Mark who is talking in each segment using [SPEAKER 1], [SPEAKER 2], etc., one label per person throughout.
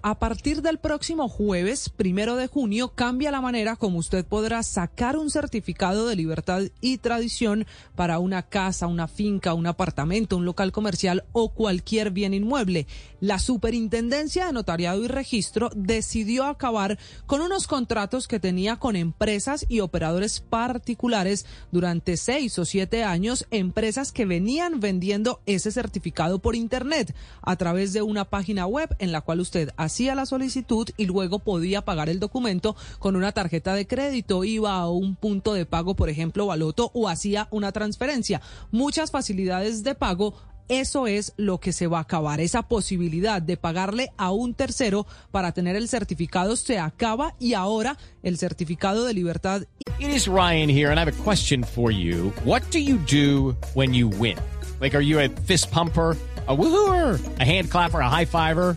[SPEAKER 1] A partir del próximo jueves, primero de junio, cambia la manera como usted podrá sacar un certificado de libertad y tradición para una casa, una finca, un apartamento, un local comercial o cualquier bien inmueble. La Superintendencia de Notariado y Registro decidió acabar con unos contratos que tenía con empresas y operadores particulares durante seis o siete años, empresas que venían vendiendo ese certificado por Internet a través de una página web en la cual usted hacía la solicitud y luego podía pagar el documento con una tarjeta de crédito, iba a un punto de pago, por ejemplo, Baloto, o hacía una transferencia. Muchas facilidades de pago eso es lo que se va a acabar. Esa posibilidad de pagarle a un tercero para tener el certificado se acaba y ahora el certificado de libertad.
[SPEAKER 2] It is Ryan here and I have a question for you. What do you do when you win? Like, are you a fist pumper? a woohooer, a hand clapper, a high fiver.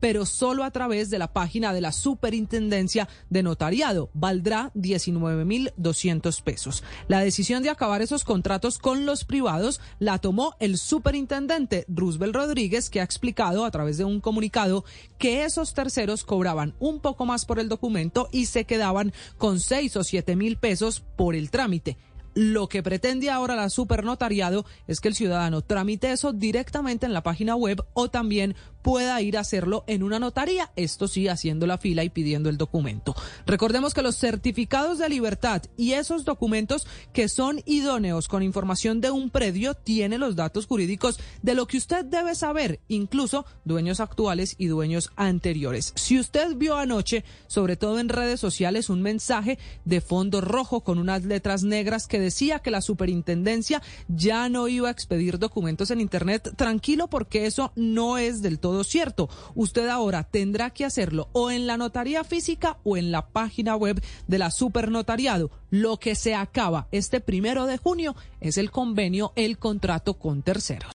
[SPEAKER 1] pero solo a través de la página de la Superintendencia de Notariado. Valdrá 19.200 pesos. La decisión de acabar esos contratos con los privados la tomó el superintendente Roosevelt Rodríguez, que ha explicado a través de un comunicado que esos terceros cobraban un poco más por el documento y se quedaban con 6 o 7 mil pesos por el trámite. Lo que pretende ahora la supernotariado es que el ciudadano tramite eso directamente en la página web o también pueda ir a hacerlo en una notaría, esto sí, haciendo la fila y pidiendo el documento. Recordemos que los certificados de libertad y esos documentos que son idóneos con información de un predio tienen los datos jurídicos de lo que usted debe saber, incluso dueños actuales y dueños anteriores. Si usted vio anoche, sobre todo en redes sociales, un mensaje de fondo rojo con unas letras negras que decía que la superintendencia ya no iba a expedir documentos en Internet, tranquilo porque eso no es del todo cierto. Usted ahora tendrá que hacerlo o en la notaría física o en la página web de la supernotariado. Lo que se acaba este primero de junio es el convenio, el contrato con terceros.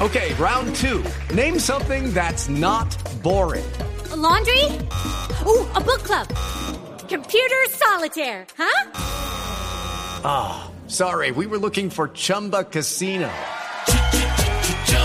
[SPEAKER 3] Okay, round two. Name something that's not boring.
[SPEAKER 4] A laundry? Ooh, a book club. Computer solitaire, huh?
[SPEAKER 3] Ah, oh, sorry, we were looking for Chumba Casino.